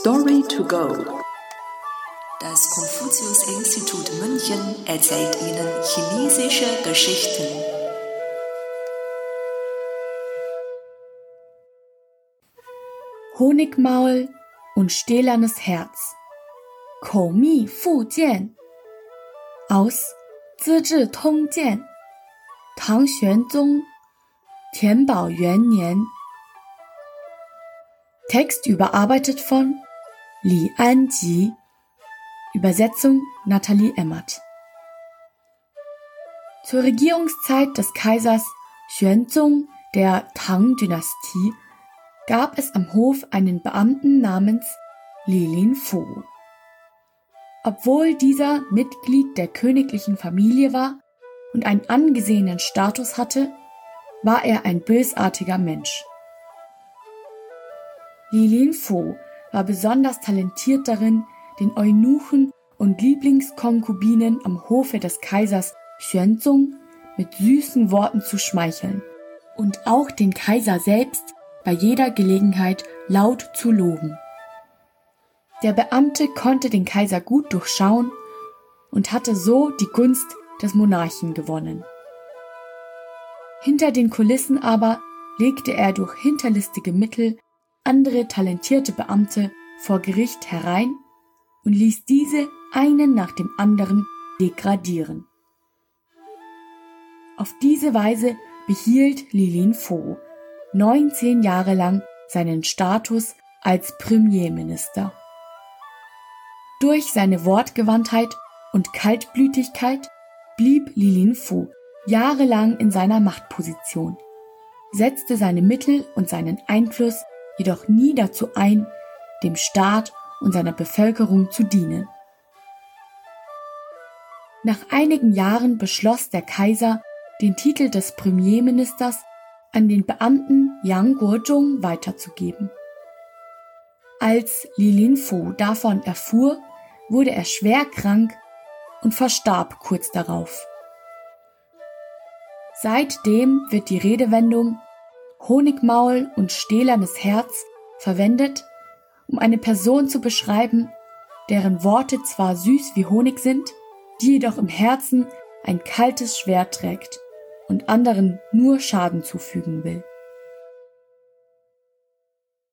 Story to go. Das Konfuzius-Institut München erzählt Ihnen chinesische Geschichten. Honigmaul und stählernes Herz. Koumi Fu Jian aus Zizhi Tong Jian. Tang Xuanzong, Tianbao Yuan Nian Text überarbeitet von Li Anji. Übersetzung Nathalie Emmert. Zur Regierungszeit des Kaisers Xuanzong der Tang-Dynastie gab es am Hof einen Beamten namens Li Linfu. Obwohl dieser Mitglied der königlichen Familie war und einen angesehenen Status hatte, war er ein bösartiger Mensch. Li Linfu war besonders talentiert darin, den Eunuchen und Lieblingskonkubinen am Hofe des Kaisers Xuanzong mit süßen Worten zu schmeicheln und auch den Kaiser selbst bei jeder Gelegenheit laut zu loben. Der Beamte konnte den Kaiser gut durchschauen und hatte so die Gunst des Monarchen gewonnen. Hinter den Kulissen aber legte er durch hinterlistige Mittel andere talentierte Beamte vor Gericht herein und ließ diese einen nach dem anderen degradieren. Auf diese Weise behielt Lilin Fo 19 Jahre lang seinen Status als Premierminister. Durch seine Wortgewandtheit und Kaltblütigkeit blieb Lilin Fu jahrelang in seiner Machtposition, setzte seine Mittel und seinen Einfluss jedoch nie dazu ein, dem Staat und seiner Bevölkerung zu dienen. Nach einigen Jahren beschloss der Kaiser, den Titel des Premierministers an den Beamten Yang Guozhong weiterzugeben. Als Li Linfu davon erfuhr, wurde er schwer krank und verstarb kurz darauf. Seitdem wird die Redewendung Honigmaul und stählernes Herz verwendet, um eine Person zu beschreiben, deren Worte zwar süß wie Honig sind, die jedoch im Herzen ein kaltes Schwert trägt und anderen nur Schaden zufügen will.